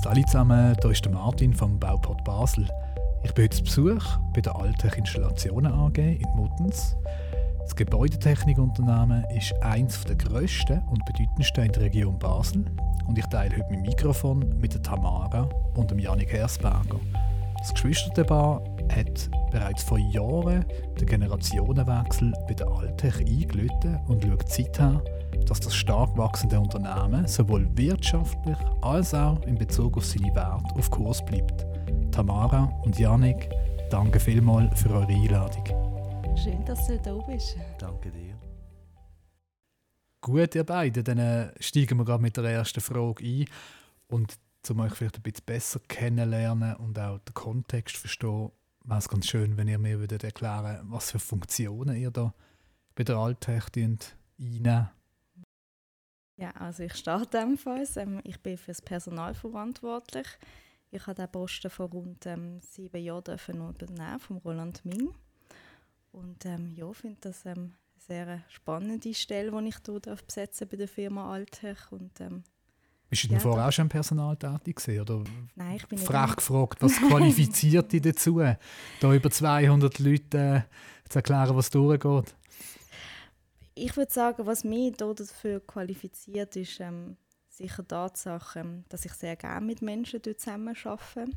Hallo zusammen, hier ist Martin vom Bauport Basel. Ich bin heute zu Besuch bei der Altech Installationen AG in Muttens. Das Gebäudetechnikunternehmen ist eines der grössten und bedeutendsten in der Region Basel und ich teile heute mein Mikrofon mit der Tamara und dem Janik Hersberger. Das Geschwisterpaar hat bereits vor Jahren den Generationenwechsel bei der Altech eingeläutet und schaut seither, dass das stark wachsende Unternehmen sowohl wirtschaftlich als auch in Bezug auf seine Werte auf Kurs bleibt. Tamara und Janik, danke vielmals für eure Einladung. Schön, dass du da bist. Danke dir. Gut, ihr beiden, dann äh, steigen wir gerade mit der ersten Frage ein. Und um euch vielleicht ein bisschen besser kennenlernen und auch den Kontext verstehen, wäre es ganz schön, wenn ihr mir würdet erklären was für Funktionen ihr da bei der Alltech einnehmen. Ja, also ich starte ebenfalls. Ähm, ich bin für das Personal verantwortlich. Ich habe den Posten vor rund ähm, sieben Jahren übernehmen vom Roland Ming. Und ähm, ja, finde das ähm, eine sehr spannende Stelle, die ich hier besetzen bei der Firma Altech. Und, ähm, bist du denn ja, vorher auch schon im Personal tätig gewesen, oder Nein, ich bin frech gefragt, was qualifiziert dich dazu, da über 200 Leute äh, zu erklären, was durchgeht? Ich würde sagen, was mich dafür qualifiziert, ist ähm, sicher die Tatsache, ähm, dass ich sehr gerne mit Menschen zusammen arbeite.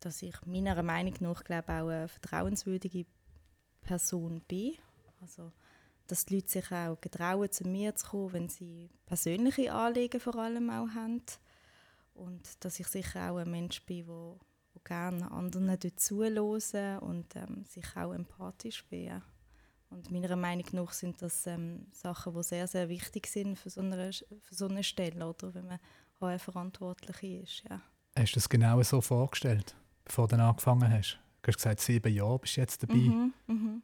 Dass ich meiner Meinung nach glaube, auch eine vertrauenswürdige Person bin. Also, dass die Leute sich auch getrauen, zu mir zu kommen, wenn sie persönliche Anliegen vor allem auch haben. Und dass ich sicher auch ein Mensch bin, der, gerne anderen zuhören und ähm, sich auch empathisch bin. Und meiner Meinung nach sind das ähm, Sachen, die sehr, sehr wichtig sind für so eine, für so eine Stelle, oder, wenn man HR-Verantwortliche ist. Ja. Hast du das genau so vorgestellt, bevor du angefangen hast? Du hast gesagt, sieben Jahre bist du jetzt dabei. Mhm, mhm.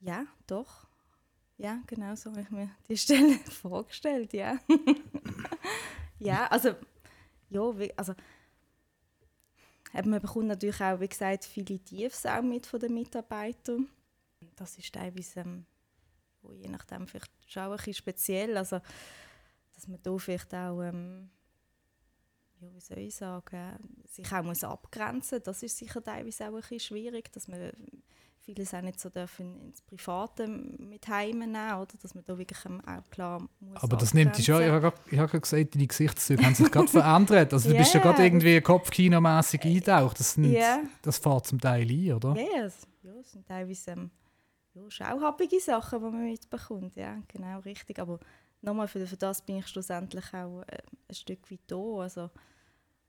Ja, doch. Ja, genau so habe ich mir die Stelle vorgestellt, ja. ja, also, ja, also, man bekommt natürlich auch, wie gesagt, viele Tiefs auch mit von den Mitarbeitern. Das ist teilweise, ähm, wo je nachdem vielleicht schon ein bisschen speziell, also, dass man da vielleicht auch, ähm, ja, wie soll ich sagen, sich auch muss abgrenzen muss. Das ist sicher teilweise auch ein bisschen schwierig, dass man vieles auch nicht so dürfen ins Private mit heimnehmen oder dass man da wirklich auch klar muss Aber das nimmt dich schon, ich habe gerade gesagt, deine Gesichtszüge haben sich gerade verändert. Also du yeah. bist ja gerade irgendwie kopfkinomässig eingetaucht. Das, yeah. das fährt zum Teil ein, oder? Yes. Ja, es sind teilweise ähm, ja, schauhappige Sachen, die man mitbekommt. Ja, genau, richtig. Aber nochmal, für, für das bin ich schlussendlich auch äh, ein Stück weit da. Also,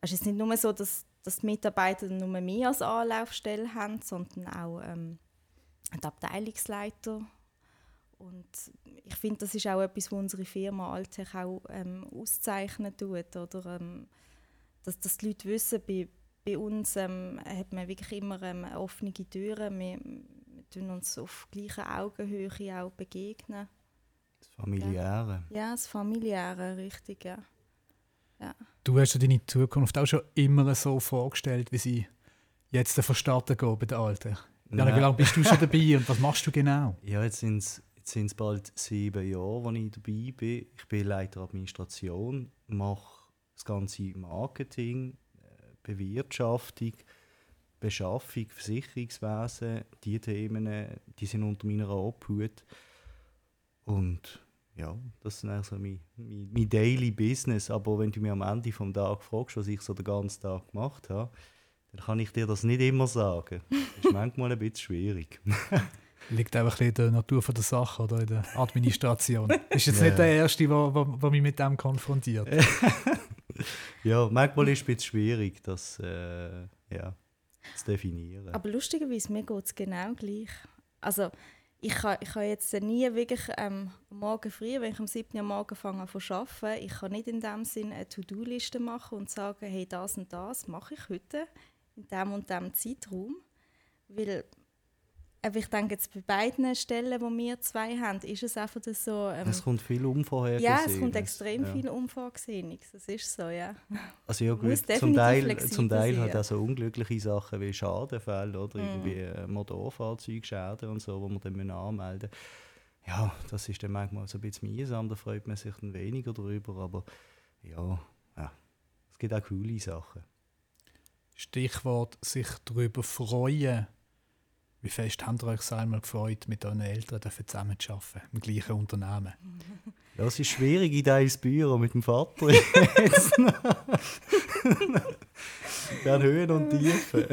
es ist nicht nur so, dass, dass die Mitarbeiter nur mich als Anlaufstelle haben, sondern auch ähm, die Abteilungsleiter. Und ich finde, das ist auch etwas, was unsere Firma Altech auch ähm, auszeichnen tut. Oder, ähm, dass, dass die Leute wissen, bei, bei uns ähm, hat man wirklich immer ähm, offene Türen. Wir tun uns auf gleicher Augenhöhe auch begegnen. Das Familiäre. Ja, das Familiäre, richtig, ja. ja. Du hast dir deine Zukunft auch schon immer so vorgestellt, wie sie jetzt verstanden geht bei den Alten. Ja, wie lange bist du schon dabei und was machst du genau? Ja, jetzt sind es jetzt bald sieben Jahre, wo ich dabei bin. Ich bin Leiter Administration, mache das ganze Marketing, äh, Bewirtschaftung, Beschaffung, Versicherungswesen. Die Themen die sind unter meiner Obhut. Und ja, das ist also mein, mein, mein Daily Business. Aber wenn du mir am Ende des Tages fragst, was ich so den ganzen Tag gemacht habe, dann kann ich dir das nicht immer sagen. Das ist manchmal ein bisschen schwierig. Liegt einfach in der Natur der Sache oder in der Administration. ist jetzt ja. nicht der Erste, der mich mit dem konfrontiert. ja, manchmal ist es ein bisschen schwierig, das äh, ja, zu definieren. Aber lustigerweise, mir geht es genau gleich. Also, ich kann, ich kann jetzt nie wirklich ähm, morgen früh, wenn ich am 7. Uhr morgen fange an zu arbeiten, ich kann nicht in dem Sinne eine To-Do-Liste machen und sagen, hey, das und das mache ich heute in dem und dem Zeitraum. Weil ich denke, jetzt bei beiden Stellen, die wir zwei haben, ist es einfach so... Ähm, es kommt viel Unvorhergesehenes. Ja, es kommt extrem ja. viel Unvorhergesehenes. Das ist so, ja. Also ja gut, zum Teil, zum Teil hat auch so unglückliche Sachen wie Schadenfälle oder mm. irgendwie äh, Motorfahrzeugschäden und so, wo man dann anmelden müssen. Ja, das ist dann manchmal so ein bisschen mühsam, da freut man sich dann weniger darüber, aber ja, ja gibt auch coole Sachen. Stichwort sich darüber freuen. Wie fest habt ihr euch einmal gefreut, mit euren Eltern zusammen zu arbeiten, im gleichen Unternehmen? Ja, es ist schwierig in deinem Büro mit dem Vater. Dann Höhen und Tiefen.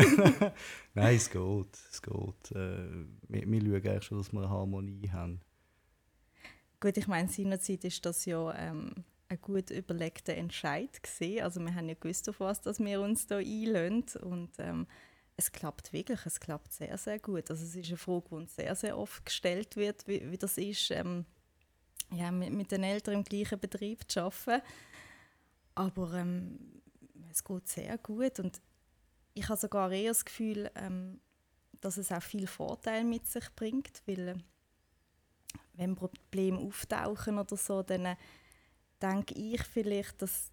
Nein, es geht. Es geht. Äh, wir, wir schauen eigentlich schon, dass wir eine Harmonie haben. Gut, ich meine, seinerzeit ist das ja ähm, ein gut überlegter Entscheid gewesen. Also wir haben ja gewusst, auf was dass wir uns da einlösen und ähm, es klappt wirklich, es klappt sehr, sehr gut. Also es ist eine Frage, die uns sehr, sehr oft gestellt wird, wie, wie das ist, ähm, ja, mit, mit, den Eltern im gleichen Betrieb zu arbeiten. Aber ähm, es geht sehr gut und ich habe sogar eher das Gefühl, ähm, dass es auch viel Vorteil mit sich bringt, weil äh, wenn Probleme auftauchen oder so, dann äh, denke ich vielleicht, dass,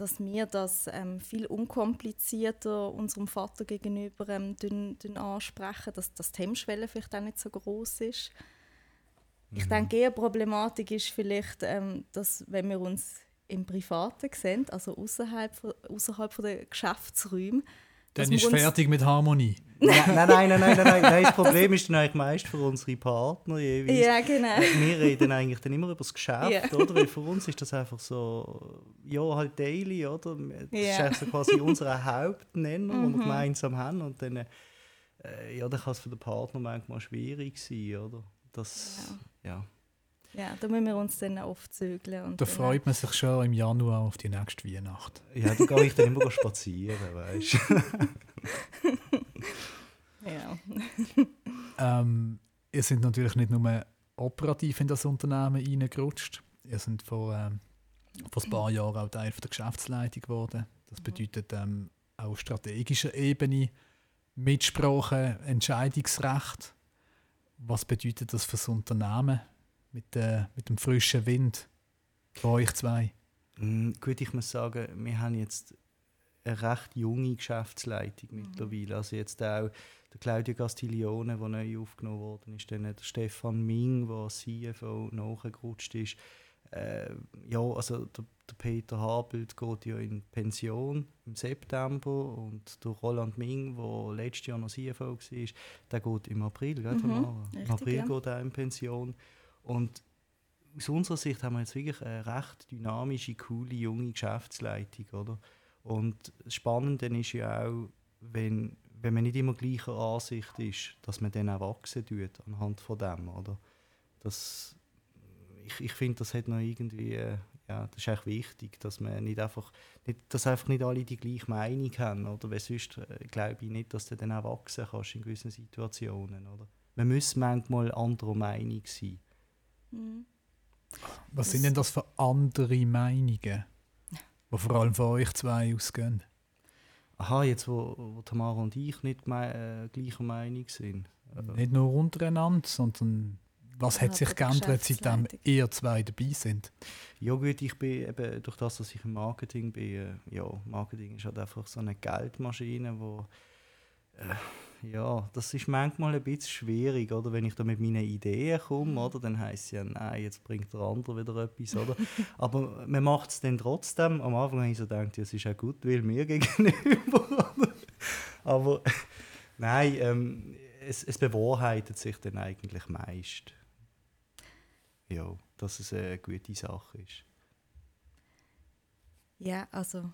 dass wir das ähm, viel unkomplizierter unserem Vater gegenüber ähm, dün, dün ansprechen, dass, dass die Hemmschwelle vielleicht auch nicht so groß ist. Mhm. Ich denke, eher Problematik ist vielleicht, ähm, dass wenn wir uns im Privaten sehen, also außerhalb, außerhalb der Geschäftsräume, dann ist fertig mit Harmonie. nein, nein, nein, nein, nein, nein. Das Problem ist dann eigentlich meist für unsere Partner jeweils. Ja, genau. Wir reden eigentlich dann immer über das Geschäft, ja. oder? Weil für uns ist das einfach so, ja, halt daily, oder? Das ja. ist eigentlich so quasi unser Hauptnenner, mhm. den wir gemeinsam haben. Und dann, äh, ja, dann kann es für den Partner manchmal schwierig sein, oder? Das, ja. ja. Ja, da müssen wir uns dann oft zügeln. Und da freut man sich schon im Januar auf die nächste Weihnacht. Ja, da gehe ich dann immer spazieren, weißt du. ja. ähm, ihr seid natürlich nicht nur operativ in das Unternehmen reingerutscht. Ihr seid vor, ähm, vor ein paar Jahren auch Teil der Geschäftsleitung geworden. Das bedeutet ähm, auch strategischer Ebene, Mitsprache, Entscheidungsrecht. Was bedeutet das für das Unternehmen? Mit, äh, mit dem frischen Wind von euch zwei? Mm, gut, ich muss sagen, wir haben jetzt eine recht junge Geschäftsleitung mhm. mittlerweile. Also jetzt auch der Claudio Castiglione, der neu aufgenommen worden ist, dann der Stefan Ming, der CFO nachgerutscht ist. Äh, ja, also der, der, Peter Habelt geht ja in Pension im September und der Roland Ming, der letztes Jahr noch CFO war, der geht im April, gell, mhm, Im April ja. geht er in Pension. Und aus unserer Sicht haben wir jetzt wirklich eine recht dynamische, coole, junge Geschäftsleitung, oder? Und das Spannende ist ja auch, wenn, wenn man nicht immer gleicher Ansicht ist, dass man dann auch wachsen tut anhand von dem, oder? Das, ich ich finde, das hat noch irgendwie, äh, ja, das ist echt wichtig, dass man nicht einfach, nicht, dass einfach nicht alle die gleiche Meinung haben, oder? Weil sonst äh, glaube ich nicht, dass du dann auch wachsen kannst in gewissen Situationen, oder? Man muss manchmal anderer Meinung sein. Mhm. Was das sind denn das für andere Meinungen, die vor allem von euch zwei ausgehen? Aha, jetzt wo, wo Tamara und ich nicht äh, gleicher Meinung sind. Äh, nicht nur untereinander, sondern was hat sich geändert, seitdem ihr zwei dabei sind? Ja gut, ich bin eben, durch das, dass ich im Marketing bin, äh, ja, Marketing ist halt einfach so eine Geldmaschine, wo äh, ja, das ist manchmal ein bisschen schwierig, oder? Wenn ich da mit meinen Ideen komme, mhm. oder? Dann heisst es ja, nein, jetzt bringt der andere wieder etwas, oder? Aber man macht es dann trotzdem. Am Anfang habe ich so gedacht, ja, es ist auch gut, weil mir gegenüber, Aber nein, ähm, es, es bewahrheitet sich dann eigentlich meist. Ja, dass es eine gute Sache ist. Ja, also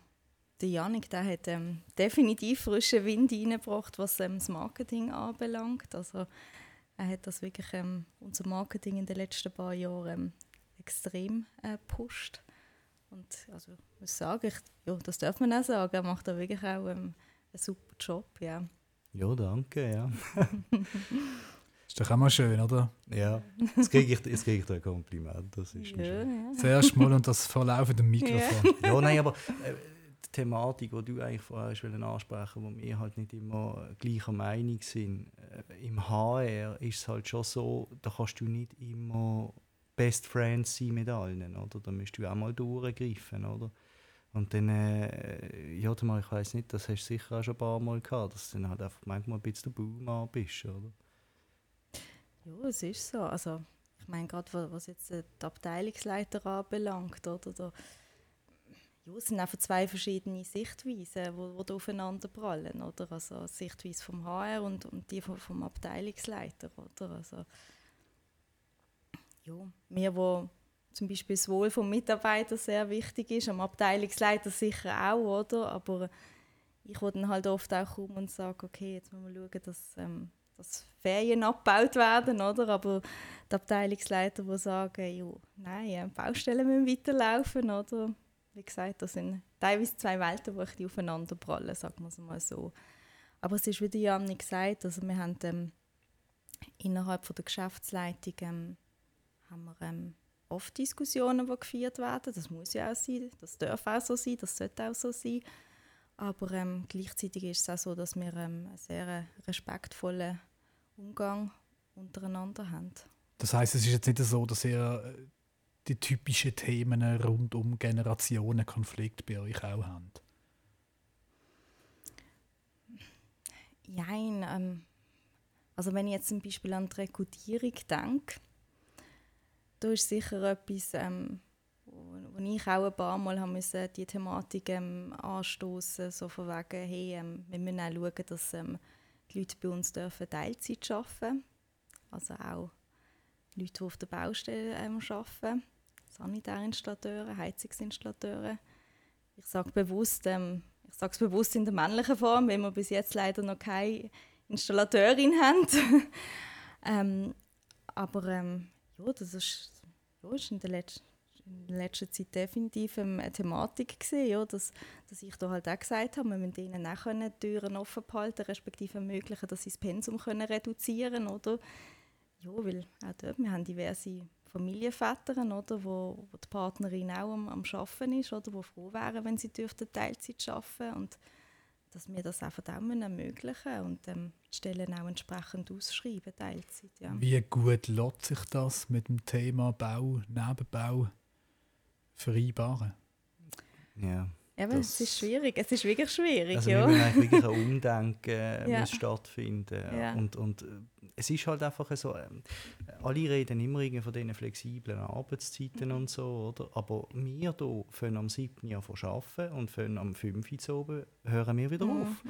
der Janik der hat ähm, definitiv frischen Wind reingebracht, was ähm, das Marketing anbelangt. Also, er hat das wirklich, ähm, unser Marketing in den letzten paar Jahren ähm, extrem äh, gepusht. Und also, ich muss sagen, ich, ja, das darf man auch sagen, er macht da wirklich auch ähm, einen super Job. Ja, ja danke. Ja. ist doch auch mal schön, oder? Ja, jetzt kriege ich, jetzt krieg ich ein Kompliment. Das ist ja, ja. Zuerst mal und das vor laufendem Mikrofon. Ja, ja nein, aber äh, Thematik, die du eigentlich vorher ansprechen wo wir halt nicht immer gleicher Meinung sind. Äh, Im HR ist es halt schon so, da kannst du nicht immer Best Friends sein mit allen, oder? Da musst du auch mal durchgreifen, oder? Und dann, äh, ja, mal, ich weiß nicht, das hast du sicher auch schon ein paar Mal gehabt, dass du dann halt einfach manchmal ein bisschen der Baumann bist, oder? Ja, es ist so. Also, ich meine, gerade was jetzt die Abteilungsleiter anbelangt, oder? Da, ja, es sind einfach zwei verschiedene Sichtweisen, wo da aufeinander prallen, oder? Also Sichtweise vom HR und, und die vom, vom Abteilungsleiter, oder? Also, ja, mir, wo zum Beispiel das Wohl vom Mitarbeiter sehr wichtig ist, am Abteilungsleiter sicher auch, oder? Aber ich will dann halt oft auch kommen und sagen, okay, jetzt müssen wir schauen, dass, ähm, dass Ferien abgebaut werden, oder? Aber die Abteilungsleiter, die sagen, jo, nein, äh, Baustellen müssen weiterlaufen, oder? Wie gesagt, das sind teilweise zwei Welten, die die aufeinander prallen, sagen wir es mal so. Aber es ist, wie Janni gesagt, also wir haben ähm, innerhalb von der Geschäftsleitung ähm, haben wir ähm, oft Diskussionen, die geführt werden. Das muss ja auch sein, das darf auch so sein, das sollte auch so sein. Aber ähm, gleichzeitig ist es auch so, dass wir ähm, einen sehr respektvollen Umgang untereinander haben. Das heißt, es ist jetzt nicht so, dass ihr äh, die typischen Themen rund um Generationenkonflikt bei euch auch habt? Nein, ähm, also wenn ich jetzt zum Beispiel an die Rekrutierung denke, da ist sicher etwas, ähm, wo, wo ich auch ein paar Mal haben die Thematik ähm, anstoßen, so von wegen, hey, ähm, wir müssen auch schauen, dass ähm, die Leute bei uns dürfen Teilzeit arbeiten also auch Leute, die auf der Baustelle ähm, arbeiten, Sanitärinstallateure, Heizungsinstallateure. Ich sage bewusst, ähm, ich sage es bewusst in der männlichen Form, weil wir bis jetzt leider noch keine Installateurin haben. ähm, aber ähm, ja, das ist ja, ist in der letzten in der letzten Zeit definitiv eine Thematik gewesen, ja, dass, dass ich da halt auch gesagt habe, wir müssen ihnen auch können, Türen offen behalten, respektive ermöglichen, dass sie das Pensum können reduzieren oder ja, weil auch dort, wir haben diverse Familienväter, oder, wo, wo die Partnerin auch am, am Arbeiten ist, oder, wo froh wären, wenn sie dürften Teilzeit arbeiten und dass wir das einfach auch ermöglichen und ähm, die Stellen auch entsprechend ausschreiben, Teilzeit. Ja. Wie gut lässt sich das mit dem Thema Bau, Nebenbau vereinbaren? Ja. Eben, es ist schwierig. Es ist wirklich schwierig. Also ja. wir müssen wirklich ein Umdenken äh, ja. stattfinden. Ja. Und, und äh, es ist halt einfach so, äh, alle reden immer von diesen flexiblen Arbeitszeiten mhm. und so, oder? Aber wir hier fangen am 7. Jahr von arbeiten und fangen am 5. Uhr oben, hören wir wieder mhm. auf.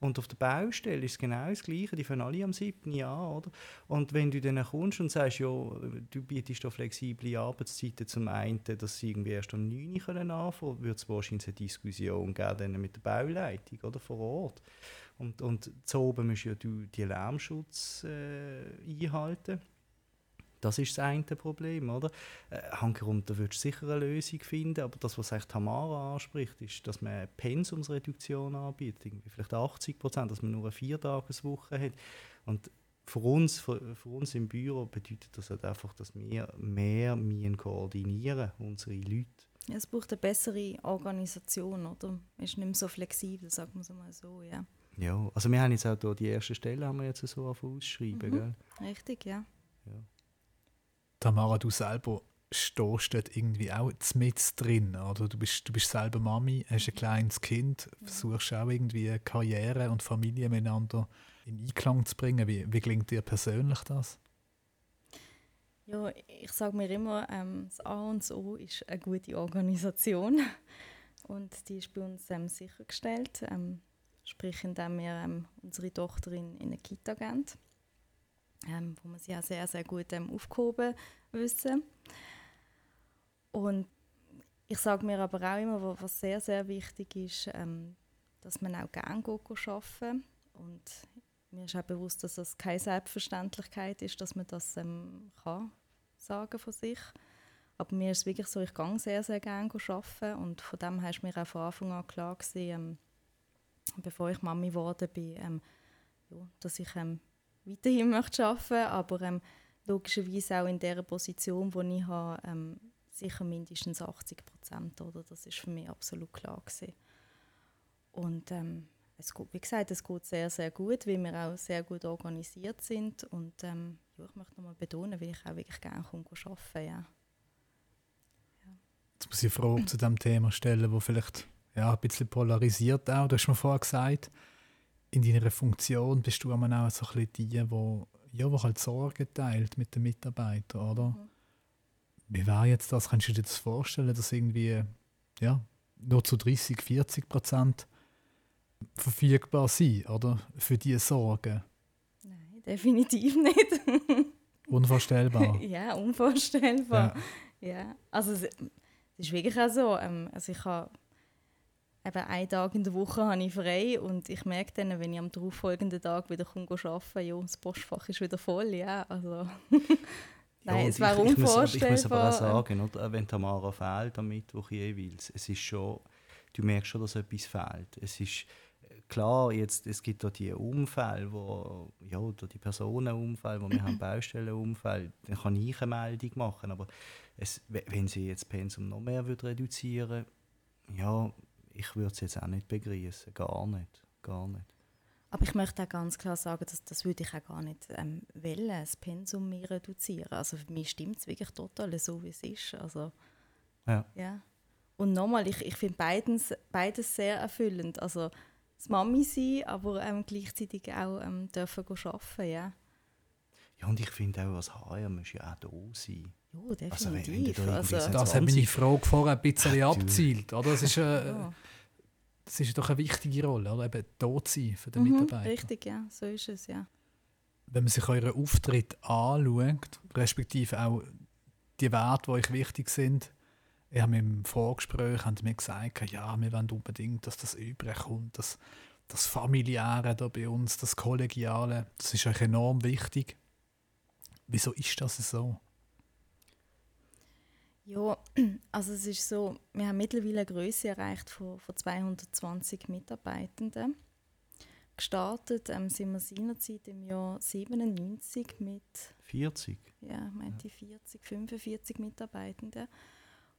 Und auf der Baustelle ist es genau das Gleiche. Die fangen alle am 7. Jahr, oder? Und wenn du dann kommst und sagst, ja, du bietest da flexible Arbeitszeiten zum einen, dass sie irgendwie erst um 9 Uhr anfangen können, wird es wahrscheinlich eine Diskussion geben mit der Bauleitung oder vor Ort. Und, und zu oben musst ja du die Lärmschutz äh, einhalten. Das ist das eine Problem, oder? Äh, Hankerum, da würdest du sicher eine Lösung finden, aber das, was Tamara anspricht, ist, dass man eine Pensumsreduktion anbietet, irgendwie vielleicht 80 Prozent, dass man nur eine Viertageswoche hat. Und für uns, für, für, uns im Büro bedeutet das halt einfach, dass wir mehr müssen koordinieren, unsere Leute. Es braucht eine bessere Organisation, oder? Es ist nicht mehr so flexibel, sagen wir es mal so, ja. Ja, also wir haben jetzt auch hier die erste Stelle haben wir jetzt so auf ausschreiben, mhm. gell? Richtig, ja. ja. Tamara, du selber stehst dort irgendwie auch mit drin, oder? Du bist, du bist selber Mami, hast ein kleines Kind, versuchst auch irgendwie Karriere und Familie miteinander in Einklang zu bringen. Wie, wie gelingt dir persönlich das? Ja, ich sage mir immer, ähm, das A und das O ist eine gute Organisation und die ist bei uns ähm, sichergestellt, ähm, sprich indem wir ähm, unsere Tochter in, in eine Kita geben ähm, wo wir sie auch sehr, sehr gut ähm, aufgehoben wissen. Und ich sage mir aber auch immer, was sehr, sehr wichtig ist, ähm, dass man auch gerne arbeiten Und mir ist auch bewusst, dass das keine Selbstverständlichkeit ist, dass man das ähm, kann sagen von sich. Aber mir ist es wirklich so, ich gehe sehr, sehr gerne arbeiten und von dem her ist mir auch von Anfang an klar gewesen, ähm, bevor ich Mami geworden bin, ähm, ja, dass ich ähm, weiterhin möchte arbeiten möchte, aber ähm, logischerweise auch in der Position, die ich habe, ähm, sicher mindestens 80 Prozent. Das ist für mich absolut klar gewesen. Und ähm, es geht, wie gesagt, es geht sehr, sehr gut, weil wir auch sehr gut organisiert sind. Und ähm, ja, ich möchte nochmal betonen, weil ich auch wirklich gerne arbeiten ja. ja. Jetzt muss ich eine Frage zu diesem Thema stellen, wo vielleicht ja, ein bisschen polarisiert auch. Du hast mir vorher gesagt, in deiner Funktion bist du auch so ein bisschen die, wo, ja, wo halt Sorgen teilt mit den Mitarbeitern, oder? Mhm. Wie wäre jetzt das? Kannst du dir das vorstellen, dass irgendwie, ja, nur zu 30, 40 Prozent verfügbar sein, oder? Für diese Sorgen. Nein, definitiv nicht. Unvorstellbar. ja, unvorstellbar. Ja, ja. also es, es, ist wirklich auch so. Ähm, also ich habe eben einen Tag in der Woche habe ich frei und ich merke dann, wenn ich am darauffolgenden Tag wieder komme arbeiten, ja, das Postfach ist wieder voll, ja, also... Nein, ja, es wäre ich, unvorstellbar. Ich muss, ich muss aber auch sagen, oder, wenn Tamara fehlt am Mittwoch jeweils, es ist schon, du merkst schon, dass etwas fehlt. Es ist klar, jetzt, es gibt da die Unfälle, wo, ja, die Personenunfälle, wo wir haben Baustellenunfälle, dann kann ich eine Meldung machen, aber es, wenn sie jetzt Pensum noch mehr würde reduzieren ja, ich würde es jetzt auch nicht begrüßen, gar nicht, gar nicht. Aber ich möchte auch ganz klar sagen, dass das würde ich auch gar nicht ähm, wollen, das Pensum mehr reduzieren. Also für mich stimmt es wirklich total so, wie es ist. Also, ja. ja. Und nochmal, ich, ich finde beides, beides sehr erfüllend. Also das Mami sein, aber ähm, gleichzeitig auch ähm, dürfen arbeiten, ja. Ja, und ich finde auch, als HR muss ja auch da sein. Ja, definitiv. Also, wenn, wenn also, das hat meine Frage vorher ein bisschen abzielt. Oder? Das, ist, äh, ja. das ist doch eine wichtige Rolle, oder? eben dort sein für den mhm, Mitarbeiter. Richtig, ja, so ist es, ja. Wenn man sich euren Auftritt anschaut, respektive auch die Werte, die euch wichtig sind, ich habe im Vorgespräch haben mir gesagt, ja, wir wollen unbedingt, dass das überkommt, dass das Familiäre da bei uns, das Kollegiale, das ist euch enorm wichtig. Wieso ist das so? Ja, also es ist so, wir haben mittlerweile eine Größe erreicht von, von 220 Mitarbeitenden. Gestartet ähm, sind wir seinerzeit im Jahr 97 mit 40? Ja, meinte ja. 40, 45 Mitarbeitenden.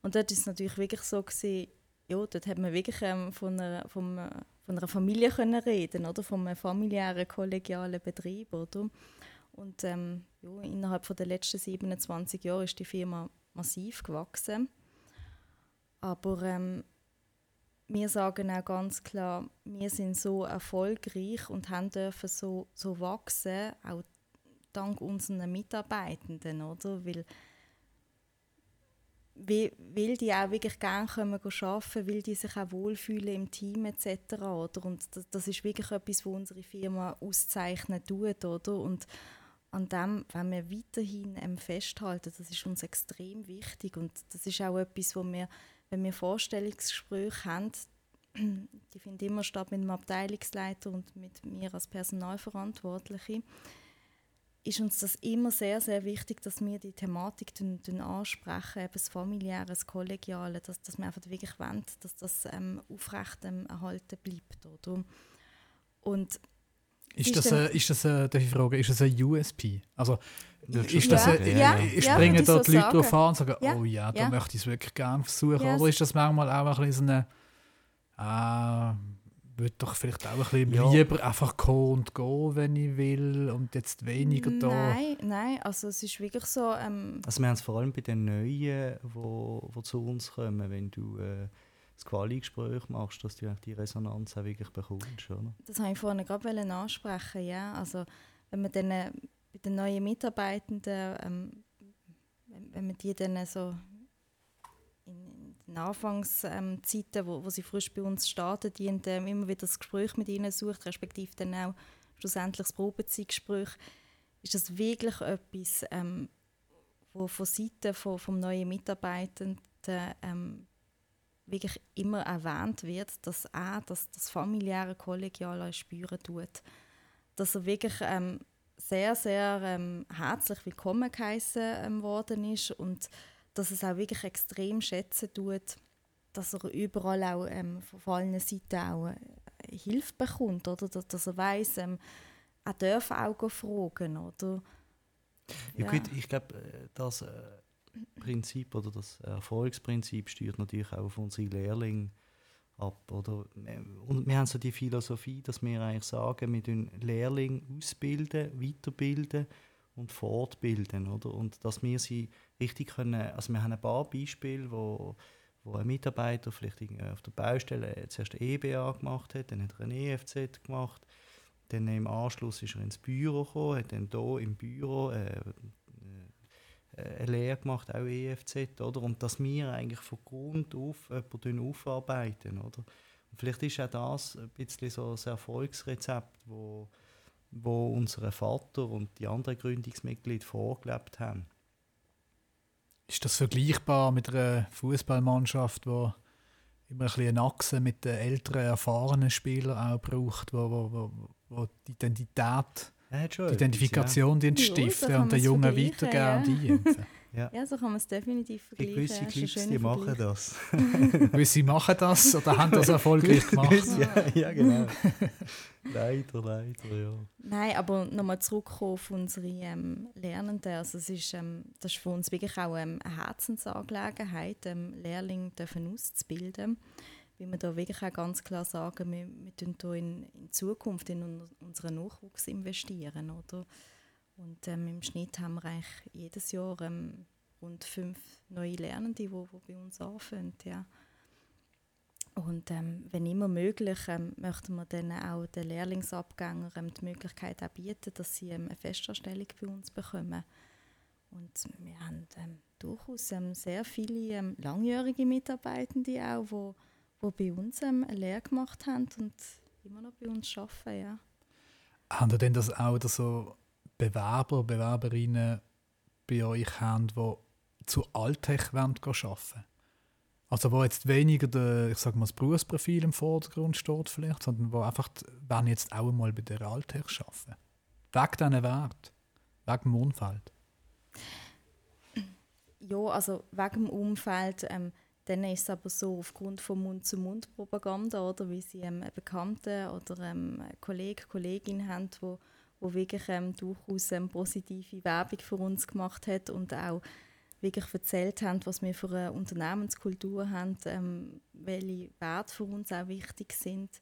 Und dort ist es natürlich wirklich so gewesen, ja, dort hat man wirklich ähm, von, einer, von, von einer Familie können reden, oder? Von einem familiären, kollegialen Betrieb, oder? Und ähm, ja, innerhalb der letzten 27 Jahre ist die Firma massiv gewachsen. Aber ähm, wir sagen auch ganz klar, wir sind so erfolgreich und haben dürfen so, so wachsen, auch dank unseren Mitarbeitenden, oder? Weil weil die auch wirklich gerne kommen arbeiten, weil die sich auch wohlfühlen im Team etc. Oder? Und das, das ist wirklich etwas, was unsere Firma auszeichnen tut. Oder? Und an dem wenn wir weiterhin ähm, festhalten. Das ist uns extrem wichtig und das ist auch etwas, wo wir, wenn wir Vorstellungsgespräche haben, die finden immer statt mit dem Abteilungsleiter und mit mir als Personalverantwortliche, ist uns das immer sehr, sehr wichtig, dass wir die Thematik dün, dün ansprechen, eben das Familiäre, das Kollegiale, dass, dass wir einfach wirklich wollen, dass das ähm, aufrecht ähm, erhalten bleibt. Oder? Und ist das, äh, ist das, äh, darf ich fragen, ist das ein USP? Also, ist das, ja, äh, ja, springen ja, da so die Leute drauf an und sagen, oh ja, da möchte ich es wirklich gerne versuchen? Oder ist das manchmal auch ein bisschen so eine, ah, würde doch vielleicht auch ein bisschen ja. lieber einfach kommen und gehen, wenn ich will und jetzt weniger da. Nein, nein, also es ist wirklich so. Ähm also wir haben es vor allem bei den Neuen, wo, wo zu uns kommen, wenn du äh, das Quali-Gespräch machst, dass du die Resonanz auch wirklich bekommst, oder? Das habe ich vorhin gerade ansprechen, ja. Also wenn man dann äh, bei den neuen Mitarbeitenden, ähm, wenn, wenn man die dann so in, den Anfangszeiten, ähm, wo, wo sie frisch bei uns starten, die ähm, immer wieder das Gespräch mit ihnen sucht, respektive dann auch schlussendlich das Probezeitgespräch, ist das wirklich etwas, ähm, wo von Seiten vom neuen Mitarbeitenden ähm, wirklich immer erwähnt wird, dass er das, das familiäre Kollegiale spüren tut. Dass er wirklich ähm, sehr, sehr ähm, herzlich willkommen geheißen ähm, worden ist und dass es auch wirklich extrem schätzen tut, dass er überall auch ähm, von allen Seiten auch äh, Hilfe bekommt, oder? Dass, dass er weiss, ähm, er darf auch fragen, oder? Ja, ja. Gut, ich glaube, äh, dass... Äh Prinzip oder das Erfolgsprinzip steuert natürlich auch auf unsere Lehrlinge ab. Oder? Und wir haben so die Philosophie, dass wir eigentlich sagen, wir den Lehrling ausbilden, weiterbilden und fortbilden. Oder? Und dass wir sie richtig können, also wir haben ein paar Beispiele, wo, wo ein Mitarbeiter vielleicht auf der Baustelle zuerst EBA gemacht hat, dann hat er ein EFZ gemacht, dann im Anschluss ist er ins Büro gekommen, hat dann hier im Büro äh, äh, eine Lehre gemacht, auch EFZ, oder? Und dass wir eigentlich von Grund auf jemanden aufarbeiten, oder? Und vielleicht ist auch das ein bisschen so ein Erfolgsrezept, wo, wo unser Vater und die anderen Gründungsmitglieder vorgelebt haben. Ist das vergleichbar mit einer Fußballmannschaft, die immer ein bisschen eine Achse mit den älteren, erfahrenen Spielern auch braucht, wo, wo, wo, wo die Identität die Identifikation ja. stiften und den Jungen weitergeben ja. und einimpfen. Ja. ja, so kann man es definitiv vergleichen. Gewisse Clubs, die machen das. Gewisse machen das oder haben das erfolgreich gemacht. ja, ja, genau. leider, leider, ja. Nein, aber nochmal zurückkommen auf unsere ähm, Lernenden. Also es ist, ähm, das ist für uns wirklich auch ähm, eine Herzensangelegenheit, ähm, Lehrlinge auszubilden weil wir da wirklich auch ganz klar sagen, wir, wir tun da in, in Zukunft in unseren Nachwuchs investieren, oder? Und ähm, im Schnitt haben wir eigentlich jedes Jahr ähm, rund fünf neue Lernende, die, die bei uns anfangen, ja. Und ähm, wenn immer möglich, ähm, möchten wir dann auch den Lehrlingsabgängern ähm, die Möglichkeit bieten, dass sie ähm, eine Festanstellung bei uns bekommen. Und wir haben ähm, durchaus ähm, sehr viele langjährige Mitarbeitende auch, die die bei uns ähm, eine Lehre gemacht haben und immer noch bei uns arbeiten. Ja. Haben ihr denn das auch dass so Bewerber, Bewerberinnen bei euch haben, die zu Alltech arbeiten wollen? Also wo jetzt weniger der, ich sag mal, das Berufsprofil im Vordergrund steht vielleicht, sondern wo einfach wenn jetzt auch mal bei der Alltech arbeiten. Wegen diesen Wert, wegen dem Umfeld. Ja, also wegen dem Umfeld ähm, dann ist es aber so, aufgrund von Mund-zu-Mund-Propaganda, oder wie sie ähm, einen Bekannten oder ähm, eine Kollege, Kollegin haben, wo, wo wirklich ähm, durchaus ähm, positive Werbung für uns gemacht hat und auch wirklich erzählt haben, was wir für eine Unternehmenskultur haben, ähm, welche Werte für uns auch wichtig sind.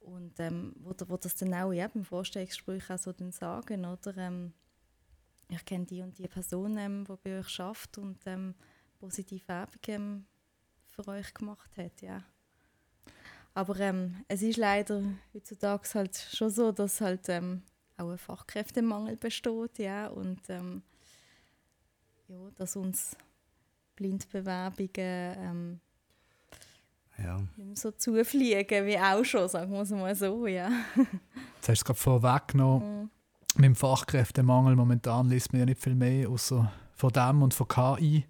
Und ähm, wo, wo das dann auch ja, beim Vorstellungsgespräch auch so dann sagen, oder? Ähm, ich kenne die und die Person, ähm, die bei euch arbeitet und ähm, positive Werbung ähm, für euch gemacht hat, ja. Aber ähm, es ist leider heutzutage halt schon so, dass halt ähm, auch ein Fachkräftemangel besteht, ja, und ähm, ja, dass uns Blindbewerbungen ähm, ja. nicht so zufliegen wie auch schon, sagen wir es mal so, ja. Jetzt hast du es gerade vorweggenommen. Mhm. Mit dem Fachkräftemangel momentan liest man ja nicht viel mehr, außer von dem und von KI.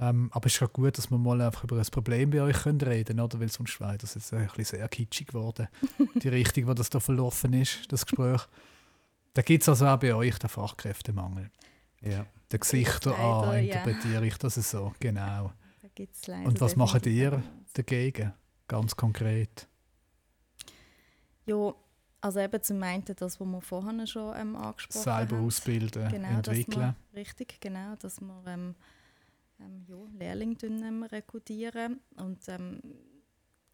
Ähm, aber es ist auch gut, dass wir mal einfach über ein Problem bei euch können reden können, Weil sonst wäre das jetzt ein bisschen sehr kitschig geworden, die Richtung, wo das da verlaufen ist, das Gespräch. Da gibt es also auch bei euch den Fachkräftemangel. Ja. Der Gesichter leider, an, interpretiere ja. ich das so, genau. Und was macht ihr dagegen, ganz konkret? Ja, also eben zum einen das, was wir vorhin schon ähm, angesprochen Selber haben. Selber ausbilden, genau, entwickeln. Wir, richtig, genau, dass wir ähm, ähm, ja, Lehrlinge ähm, rekrutieren und ähm,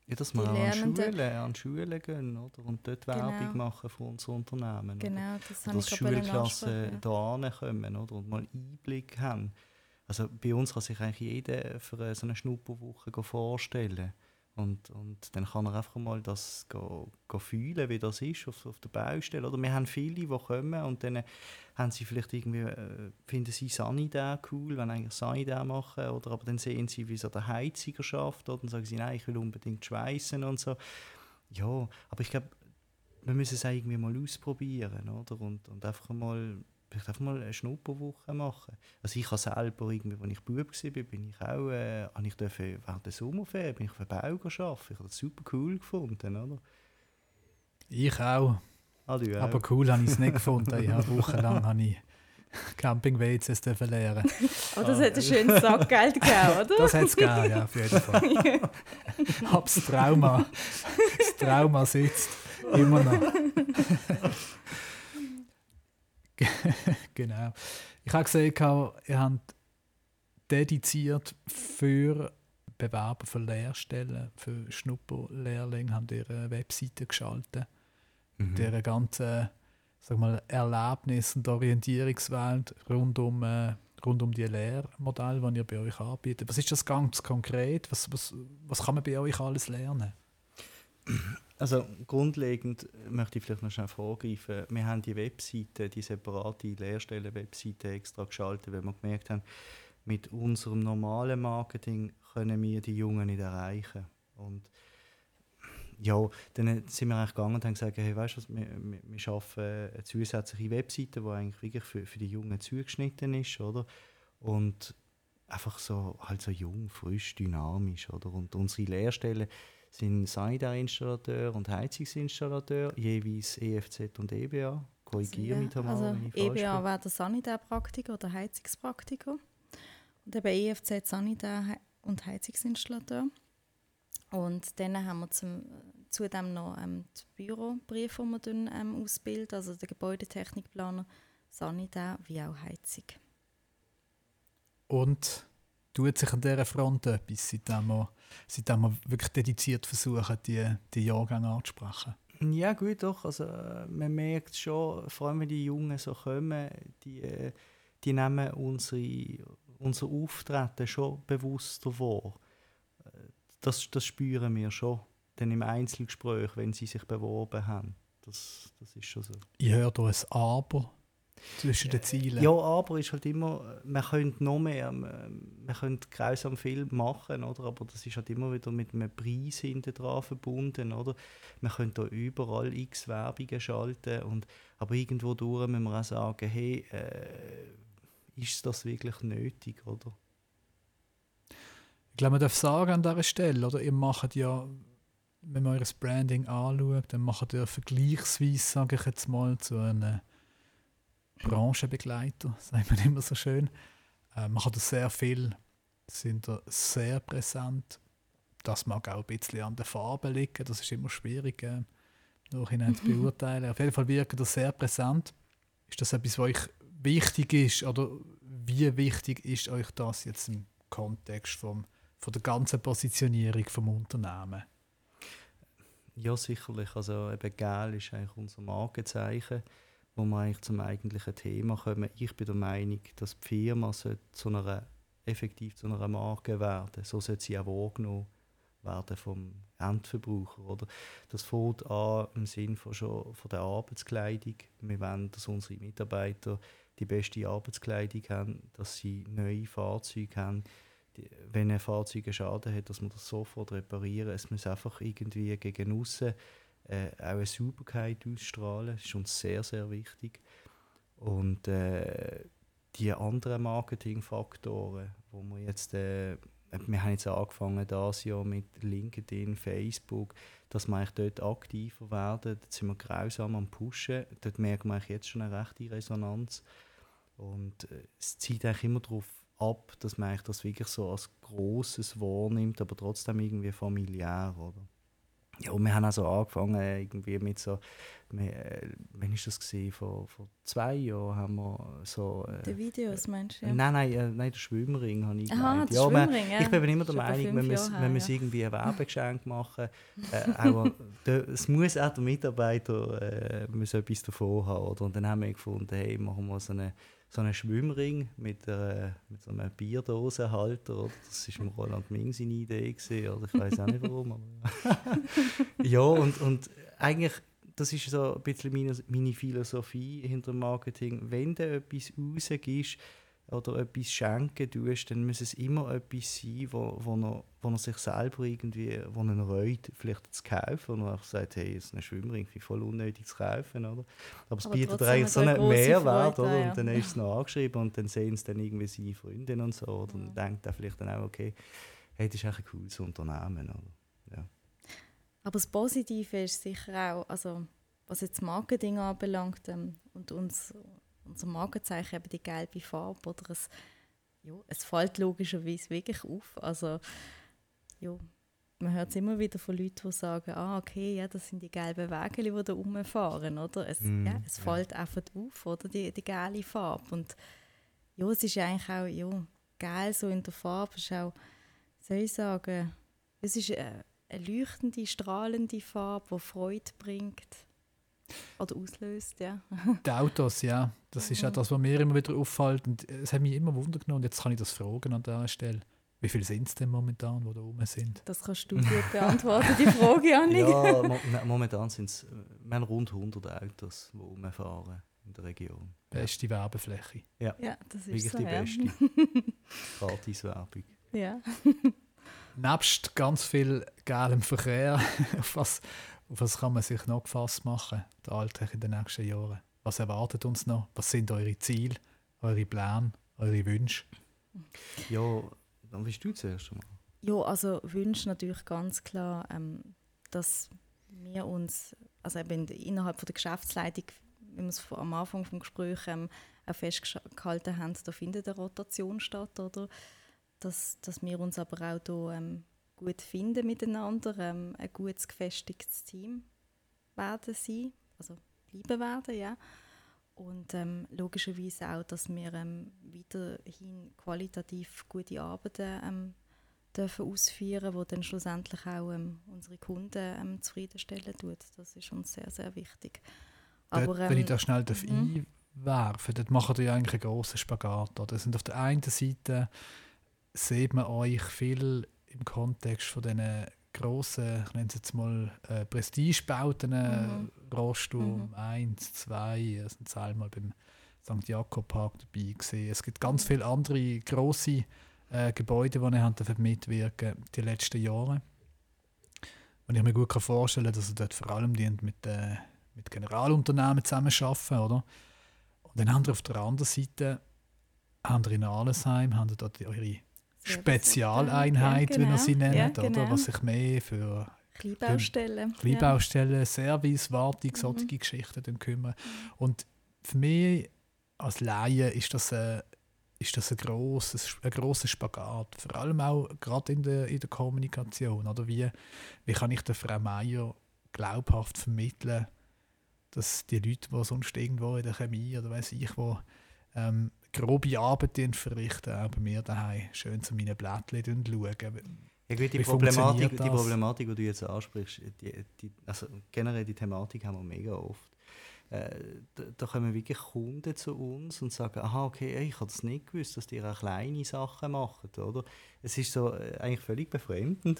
ja, dass wir an Schulen, an Schulen gehen oder? und dort genau. Werbung machen für unser Unternehmen. Genau, das habe ich Schulklassen ja. da kommen oder? und mal Einblick haben. Also bei uns kann sich eigentlich jeder für so eine Schnupperwoche vorstellen. Und, und dann kann er einfach mal das go, go fühlen, wie das ist auf, auf der Baustelle. Oder wir haben viele, die kommen und dann haben sie vielleicht irgendwie, äh, finden sie Sanidär cool, wenn eigentlich Sanidär machen. Oder aber dann sehen sie, wie so der Heiziger schafft. Oder dann sagen sie, nein, ich will unbedingt schweißen und so. Ja, aber ich glaube, wir müssen es irgendwie mal ausprobieren. Oder? Und, und einfach mal vielleicht einfach mal eine Schnupperwoche machen. Also ich habe selber, irgendwie, als ich Bub war, bin ich auch, äh, ich dürfen, während der Sommerferien bin ich auf einem Bau arbeiten. Ich habe das super cool gefunden, oder? Ich auch. Ah, Aber cool habe ich es nicht gefunden. Ich habe wochenlang habe ich Camping-WCs lernen. Oh, das hat ein schönes Sackgeld gegeben, oder? Das hat es gegeben, ja, auf jeden Fall. Das Trauma, das Trauma sitzt immer noch. genau. Ich habe gesehen, ihr habt dediziert für Bewerber für Lehrstellen, für Schnupperlehrlinge, habt ihr eine Webseite geschaltet. Mhm. Der ganzen sag mal, Erlebnis- und Orientierungswelt rund um, äh, rund um die Lehrmodelle, die ihr bei euch anbietet. Was ist das ganz konkret? Was, was, was kann man bei euch alles lernen? Also grundlegend möchte ich vielleicht noch schnell vorgreifen. Wir haben die Webseite, die separate Lehrstellen-Webseite extra geschaltet, weil wir gemerkt haben, mit unserem normalen Marketing können wir die Jungen nicht erreichen. Und ja, dann sind wir eigentlich gegangen und haben gesagt, hey, weißt du, wir, wir, wir schaffen eine zusätzliche Webseite, die eigentlich wirklich für, für die Jungen zugeschnitten ist, oder? Und einfach so, halt so jung, frisch, dynamisch, oder? Und unsere Lehrstellen sind Sanitär-Installateur und Heizungsinstallateur, jeweils EFZ und EBA. Korrigiere mich mal, also wenn ich EBA wäre der Sanitärpraktiker oder Heizungspraktiker und eben EFZ Sanitär- und Heizungsinstallateur. Und dann haben wir zum, zudem noch ähm, die Bürobriefe, die wir dann, ähm, ausbilden, also der Gebäudetechnikplaner, Sanitär wie auch Heizung. Und tut sich an dieser Front etwas, seitdem wir, seitdem wir wirklich dediziert versuchen, die, die Jahrgänge anzusprechen? Ja, gut, doch. Also, äh, man merkt schon, vor allem wenn die Jungen so kommen, die, äh, die nehmen unsere, unser Auftreten schon bewusster wahr. Äh, das, das spüren wir schon. Dann im Einzelgespräch, wenn sie sich beworben haben. Das, das ist schon so. Ich höre hier ein Aber zwischen den Zielen. Ja, aber ist halt immer, man könnte noch mehr, man könnte grausam viel machen, oder? aber das ist halt immer wieder mit einem Preis hinten dran verbunden. Oder? Man könnte da überall x Werbungen schalten, und, aber irgendwo durch müssen wir auch sagen, hey, äh, ist das wirklich nötig? Oder? Ich glaube, man darf sagen an dieser Stelle, oder? ihr macht ja wenn man euer Branding anschaut, dann macht ihr vergleichsweise, sage ich jetzt mal, zu einem Branchenbegleiter, sagt man immer so schön. Äh, man hat sehr viel, sind da sehr präsent. Das mag auch ein bisschen an der Farbe liegen, das ist immer schwierig, äh, nachhinein zu beurteilen. Auf jeden Fall wirkt das sehr präsent. Ist das etwas, was euch wichtig ist oder wie wichtig ist euch das jetzt im Kontext vom, von der ganzen Positionierung vom Unternehmen? Ja, sicherlich. Also eben Gel ist eigentlich unser Markenzeichen wo wir eigentlich zum eigentlichen Thema kommen. Ich bin der Meinung, dass die Firma zu einer, effektiv zu einer Marke werden So sollte sie auch wahrgenommen werden vom Endverbraucher. Oder? Das fängt an im Sinne von, schon von der Arbeitskleidung. Wir wollen, dass unsere Mitarbeiter die beste Arbeitskleidung haben, dass sie neue Fahrzeuge haben. Die, wenn ein Fahrzeug einen Schaden hat, dass man das sofort reparieren. Es muss einfach irgendwie gegen aussen äh, auch eine Sauberkeit ausstrahlen. Das ist uns sehr, sehr wichtig. Und äh, die anderen Marketingfaktoren, wo wir jetzt, äh, wir haben jetzt angefangen das Jahr mit LinkedIn, Facebook, dass wir dort aktiver werden. Dort sind wir grausam am Pushen. Dort merkt man jetzt schon eine rechte Resonanz. Und äh, es zieht eigentlich immer darauf ab, dass man das wirklich so als Großes wahrnimmt, aber trotzdem irgendwie familiär, oder? Ja, und wir haben also angefangen irgendwie mit so, wir, äh, wann war das gewesen? Vor, vor zwei Jahren haben wir so... Äh, die Videos meinst du? Ja. Nein, nein, äh, nein, der Schwimmring habe ich Aha, ja, man, ja. Ich bin immer der Meinung, man muss, man muss irgendwie ein Werbegeschenk machen. äh, auch, der, es muss auch der Mitarbeiter äh, muss etwas davon haben. Oder? Und dann haben wir gefunden, hey, machen wir so eine so einen Schwimmring mit, einer, mit so einem Bierdosenhalter. Oder? Das war Roland Ming seine Idee. Gewesen, oder? Ich weiß auch nicht warum. ja, und, und eigentlich, das ist so ein bisschen meine, meine Philosophie hinter Marketing. Wenn du etwas rausgibst, oder etwas schenken tust, dann muss es immer etwas sein, wo, wo, er, wo er sich selber irgendwie, wo ihn reut, vielleicht zu kaufen. Und er einfach sagt, hey, es ist ein Schwimmring, voll unnötig zu kaufen, oder? Aber es Aber bietet eigentlich so einen Mehrwert, Freude, oder? Ja. Und dann ist es noch angeschrieben und dann sehen es dann irgendwie seine Freundin und so, oder? Und ja. denkt er vielleicht dann auch, okay, hey, das ist eigentlich ein cooles Unternehmen, oder? Ja. Aber das Positive ist sicher auch, also was jetzt Marketing anbelangt ähm, und uns unser Markenzeichen eben die gelbe Farbe oder es, ja, es fällt logischerweise wirklich auf. Also ja, man hört es immer wieder von Leuten, die sagen, ah okay, ja, das sind die gelben Wege, die da rumfahren, oder? Es, mm, ja, es fällt ja. einfach auf, oder, die, die gelbe Farbe. Und ja, es ist eigentlich auch, ja, geil so in der Farbe, ist auch, soll ich sagen, es ist eine, eine leuchtende, strahlende Farbe, die Freude bringt. Oder auslöst, ja. Die Autos, ja. Das ist auch das, was mir immer wieder auffällt. Und es hat mich immer Wunder genommen. Und jetzt kann ich das fragen an dieser Stelle. Wie viele sind es denn momentan, die da oben sind? Das kannst du gut beantworten, die Frage, Janik. ja, mo momentan sind es äh, rund 100 Autos, die rumfahren in der Region. Beste Werbefläche. Ja, ja das ist wirklich so, die ja. beste. Gratis-Werbung. Ja. Nebst ganz viel geilem Verkehr, auf was, auf was kann man sich noch gefasst machen, der Alltag in den nächsten Jahren? Was erwartet uns noch? Was sind eure Ziele, eure Pläne, eure Wünsche? Ja, dann bist du zuerst mal. Ja, also Wünsche natürlich ganz klar, ähm, dass wir uns, also eben innerhalb von der Geschäftsleitung, wie wir es am Anfang des Gesprächs ähm, auch festgehalten haben, da findet eine Rotation statt, oder? Dass, dass wir uns aber auch hier ähm, gut finden miteinander, ähm, ein gutes, gefestigtes Team werden sein, also bleiben werden, ja. Und ähm, logischerweise auch, dass wir ähm, weiterhin qualitativ gute Arbeiten ähm, dürfen ausführen, die dann schlussendlich auch ähm, unsere Kunden ähm, zufriedenstellen tut. Das ist uns sehr, sehr wichtig. Aber, Wenn ich da schnell mhm. einwerfen dann macht ihr ja eigentlich einen grossen Spagat. Oder? Sind auf der einen Seite sieht man euch viel im Kontext von diesen grossen, ich nenne es jetzt mal äh, Prestigebauten, mhm. Rostum mhm. 1, 2, also sind einmal beim St. Jakob Park dabei gesehen. Es gibt ganz viele andere grosse äh, Gebäude, die ihr mitwirken die letzten Jahre. Und ich mir gut vorstellen kann, dass ihr dort vor allem mit, äh, mit Generalunternehmen zusammenarbeiten, oder? Und dann haben ihr auf der anderen Seite, haben in Arlesheim, haben dort eure Spezialeinheit, ja, genau. wie man sie nennt, ja, genau. oder? was sich mehr für Kleinbaustellen, Kleinbaustellen ja. Service, Wartung, mhm. solche Geschichten kümmern. Und für mich als Laie ist das ein, ist das ein grosses, ein grosser Spagat. Vor allem auch gerade in der, in der Kommunikation. Oder wie, wie kann ich der Frau Meier glaubhaft vermitteln, dass die Leute, die sonst irgendwo in der Chemie oder weiß ich wo ähm, grobe Arbeit verrichten, auch bei mir daheim schön zu meinen Blättchen schauen. Ja, gut, die, Problematik, die Problematik, die du jetzt ansprichst, die, die, also generell die Thematik haben wir mega oft. Äh, da, da, kommen wirklich Kunden zu uns und sagen, aha, okay, ich habe das nicht gewusst, dass die auch kleine Sachen machen, oder? Es ist so äh, eigentlich völlig befremdend.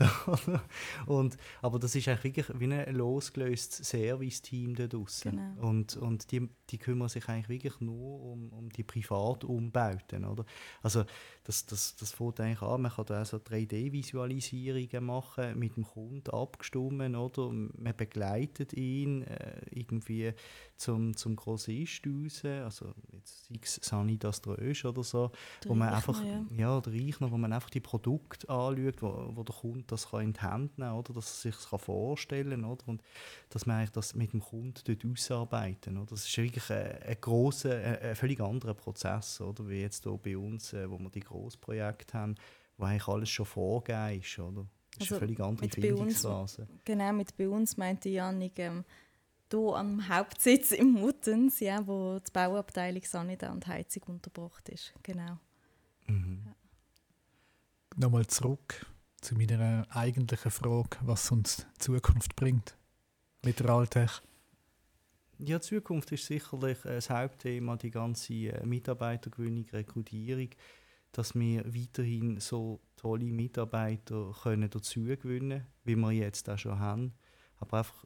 und, aber das ist eigentlich wirklich wie ein losgelöstes Service-Team da draußen. Genau. Und, und die, die kümmern sich eigentlich wirklich nur um, um die Privatumbauten. Oder? Also das, das, das fängt eigentlich an, man kann da auch so 3D-Visualisierungen machen, mit dem Kunden abgestimmt, oder? Man begleitet ihn äh, irgendwie zum, zum Grossist raus, also jetzt sei es Sanitas Drösch oder so, der wo man Reichner, einfach, ja. ja, der Reichner, wo man einfach die Produkt anschaut, wo, wo der Kunde das kann in die Hände nehmen kann, dass er sich das vorstellen kann. Oder? Und dass man eigentlich das mit dem Kunden dort ausarbeiten oder? Das ist wirklich ein, ein grosser, ein, völlig anderer Prozess, oder? wie jetzt hier bei uns, äh, wo wir die Großprojekte haben, wo eigentlich alles schon vorgegeben ist. Oder? Das ist also eine völlig andere Findungsphase. Genau, mit bei uns meinte Janik, ähm, hier am Hauptsitz im Muttens, ja, wo die Bauabteilung Sanita und Heizung untergebracht ist. Genau. Mhm. Ja nochmal zurück zu meiner eigentlichen Frage, was uns Zukunft bringt mit der Alltech. Ja, Zukunft ist sicherlich das Hauptthema, die ganze äh, Mitarbeitergewinnung, Rekrutierung, dass wir weiterhin so tolle Mitarbeiter können dazu gewinnen, wie wir jetzt auch schon haben. Aber einfach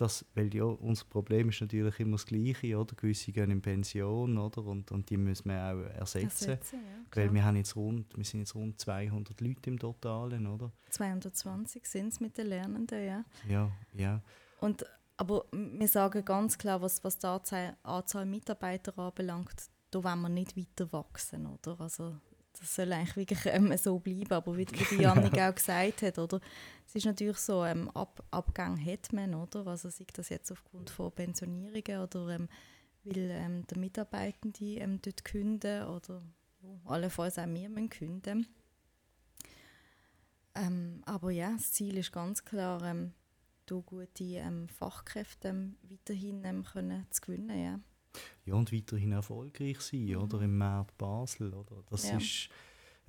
das, weil ja, unser Problem ist natürlich immer das Gleiche, oder? Gewisse gehen in Pension, oder? Und, und die müssen wir auch ersetzen. ersetzen ja, weil wir, haben jetzt rund, wir sind jetzt rund 200 Leute im Totalen, oder? 220 sind es mit den Lernenden, ja. Ja, ja. Und, aber wir sagen ganz klar, was, was die Anzahl, Anzahl Mitarbeiter anbelangt, da wollen wir nicht weiter wachsen, oder? Also das soll eigentlich wirklich ähm, so bleiben. Aber wie, wie Janik auch gesagt hat, oder? es ist natürlich so, ähm, Ab Abgang hat man, oder? Also sei das jetzt aufgrund von Pensionierungen oder ähm, weil ähm, der Mitarbeitende ähm, dort künden oder ja, allenfalls auch wir müssen künden. Ähm, aber ja, das Ziel ist ganz klar, ähm, gute ähm, Fachkräfte ähm, weiterhin ähm, können zu gewinnen. Ja ja, und weiterhin erfolgreich sein, mhm. oder? Im Markt Basel, oder? Das ja. ist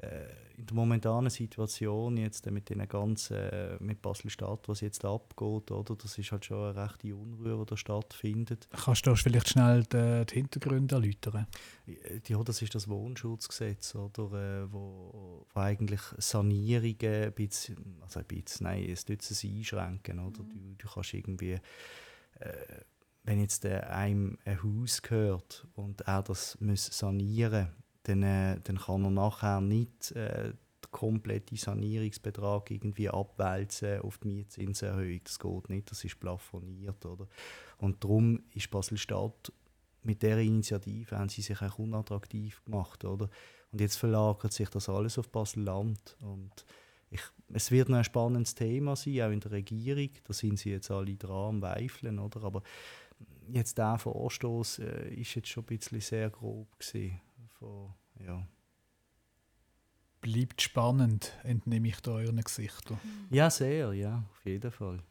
äh, in der momentanen Situation jetzt mit den ganzen, äh, mit Basel-Stadt, was jetzt abgeht, oder, das ist halt schon eine rechte Unruhe, die da stattfindet. Kannst du vielleicht schnell die, die Hintergründe erläutern? Ja, das ist das Wohnschutzgesetz, oder, äh, wo, wo eigentlich Sanierungen ein bisschen, also ein bisschen, nein, es tut es einschränken, oder, du, du kannst irgendwie äh, wenn jetzt einem ein Haus gehört und er das muss sanieren dann, äh, dann kann er nachher nicht äh, den kompletten Sanierungsbetrag irgendwie abwälzen auf die Mietzinserhöhung. Das geht nicht, das ist plafoniert. Oder? Und darum ist Basel-Stadt mit dieser Initiative haben sie sich auch unattraktiv gemacht. Oder? Und jetzt verlagert sich das alles auf Basel-Land. Und ich, es wird noch ein spannendes Thema sein, auch in der Regierung. Da sind sie jetzt alle dran am Weifeln. Oder? Aber jetzt der Vorstoß äh, ist jetzt schon ein bisschen sehr grob gewesen. Von, ja. Bleibt spannend, entnehme ich da euren Gesichtern. Ja, sehr, ja, auf jeden Fall.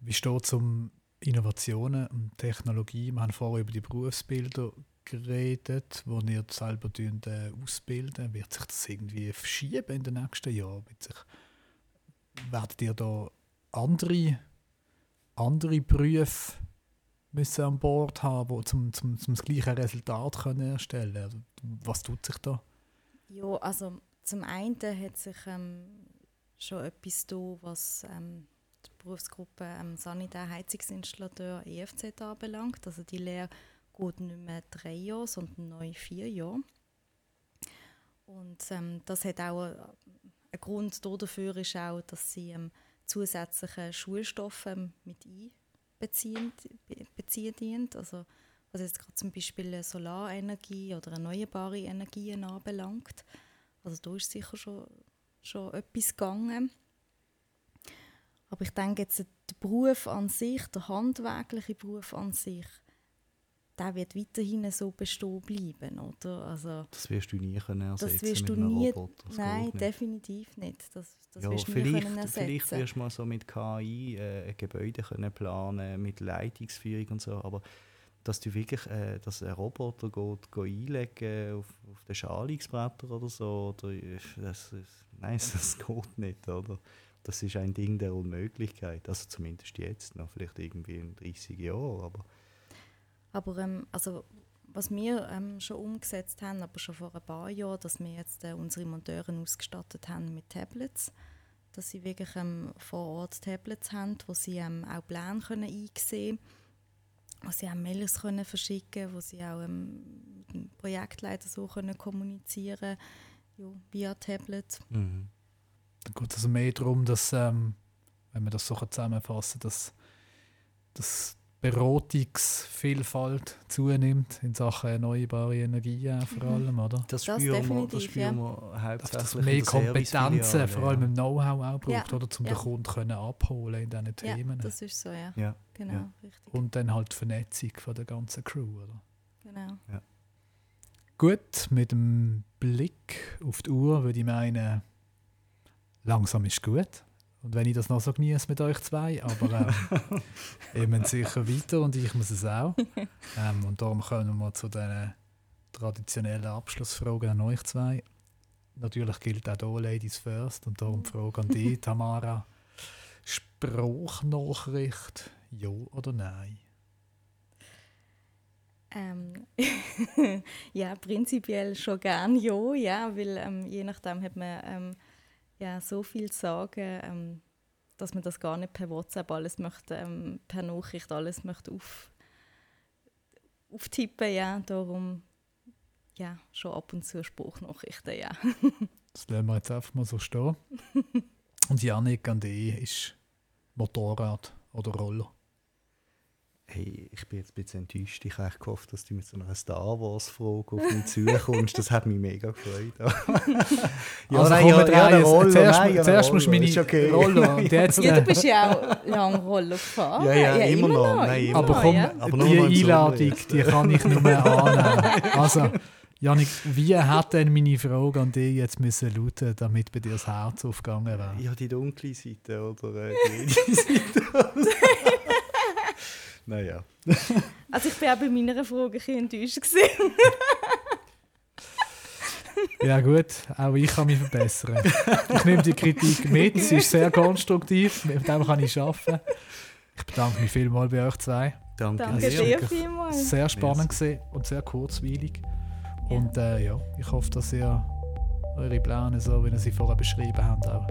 Wie steht es um Innovationen und Technologie? Wir haben vorher über die Berufsbilder geredet, wo ihr selber äh, ausbilden. Wird sich das irgendwie verschieben in den nächsten Jahren? Wird sich, werdet ihr da andere andere Berufe müssen an Bord haben, die zum, zum, zum das gleiche Resultat können erstellen können? Also, was tut sich da? Ja, also zum einen hat sich ähm, schon etwas da, was ähm, die Berufsgruppe ähm, Sanitär-Heizungsinstallateur EFZ anbelangt. Also die Lehre geht nicht mehr drei Jahre, sondern neu vier Jahre. Und ähm, das hat auch äh, ein Grund dafür ist auch, dass sie ähm, zusätzliche Schulstoffe mit einbeziehen beziehen dient. Also was jetzt gerade zum Beispiel Solarenergie oder erneuerbare Energien anbelangt. Also da ist sicher schon, schon etwas gegangen. Aber ich denke jetzt, der Beruf an sich, der handwerkliche Beruf an sich, der wird weiterhin so bestehen bleiben, oder? Also, das wirst du nie können ersetzen das wirst du nie, Nein, nicht. definitiv nicht. Das, das ja, wirst du vielleicht, nie können ersetzen. Vielleicht wirst du mal so mit KI äh, ein Gebäude können planen, mit Leitungsführung und so, aber dass du wirklich, äh, dass ein Roboter geht, geht einlegen auf, auf den Schalungsbretter oder so, oder, das, das, nein, das geht nicht, oder? Das ist ein Ding der Unmöglichkeit, also zumindest jetzt noch, vielleicht irgendwie in 30 Jahren, aber aber ähm, also, was wir ähm, schon umgesetzt haben, aber schon vor ein paar Jahren, dass wir jetzt äh, unsere Monteure ausgestattet haben mit Tablets, dass sie wirklich ähm, vor Ort Tablets haben, wo sie ähm, auch Pläne können einsehen können, wo sie auch Mails können verschicken können, wo sie auch ähm, mit dem Projektleiter so können kommunizieren ja, via Tablet. Mhm. Dann geht es also mehr darum, dass, ähm, wenn man das so zusammenfassen dass, dass Beratungsvielfalt zunimmt in Sachen erneuerbare Energien vor mhm. allem, oder? Das spüren, wir, das spüren wir hauptsächlich Dass mehr Kompetenzen, vor allem im Know-how auch braucht, ja. oder, um ja. den Kunden können abholen in diesen Themen. Ja, das ist so, ja. ja. Genau, ja. richtig. Und dann halt die Vernetzung von der ganzen Crew, oder? Genau. Ja. Gut, mit dem Blick auf die Uhr würde ich meinen, langsam ist gut. Und wenn ich das noch so genieße mit euch zwei, aber äh, ihr müsst sicher weiter und ich muss es auch. Ähm, und darum kommen wir zu den traditionellen Abschlussfragen an euch zwei. Natürlich gilt auch hier Ladies first und darum die Frage an dich, Tamara. Spruchnachricht, ja oder nein? Ähm, ja, prinzipiell schon gern ja, ja weil ähm, je nachdem hat man ähm, ja, so viel sagen, ähm, dass man das gar nicht per WhatsApp alles möchte, ähm, per Nachricht alles möchte auf, auftippen, ja, darum ja, schon ab und zu Spruchnachrichten, ja. das lassen wir jetzt einfach mal so stehen. Und Janik, an dich ist Motorrad oder Roller? Hey, ich bin jetzt ein bisschen enttäuscht. Ich habe gehofft, dass du mit so einer Star Wars-Frage auf mich zukommst. Das hat mich mega gefreut. ja, also nein, komm, ja, ja, Roller, zuerst, nein, zuerst musst du meine okay. Roller. Und jetzt, ja, du bist ja auch lange Roller gefahren. Ja, ja, ja immer, immer noch. Nein, immer aber komm, ja. aber die Einladung, die kann ich nur mehr annehmen. Also, Janik, wie hat denn meine Frage an dich jetzt müssen lauten, damit bei dir das Herz aufgegangen wäre? Ja, die dunkle Seite oder äh, die Seite. Naja. also ich war auch bei meiner Frage ein bisschen enttäuscht. Ja gut, auch ich kann mich verbessern. Ich nehme die Kritik mit, sie ist sehr konstruktiv, mit dem kann ich arbeiten. Ich bedanke mich vielmals bei euch zwei. Danke, Danke sehr. dir vielmals. Sehr spannend gesehen und sehr kurzweilig. Ja. Und äh, ja, ich hoffe, dass ihr eure Pläne, so wie ihr sie vorher beschrieben habt, auch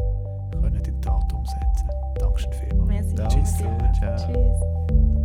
könnt in die Tat umsetzen. Dankeschön vielmals. Merci. Danke. Tschüss. Ciao. Tschüss.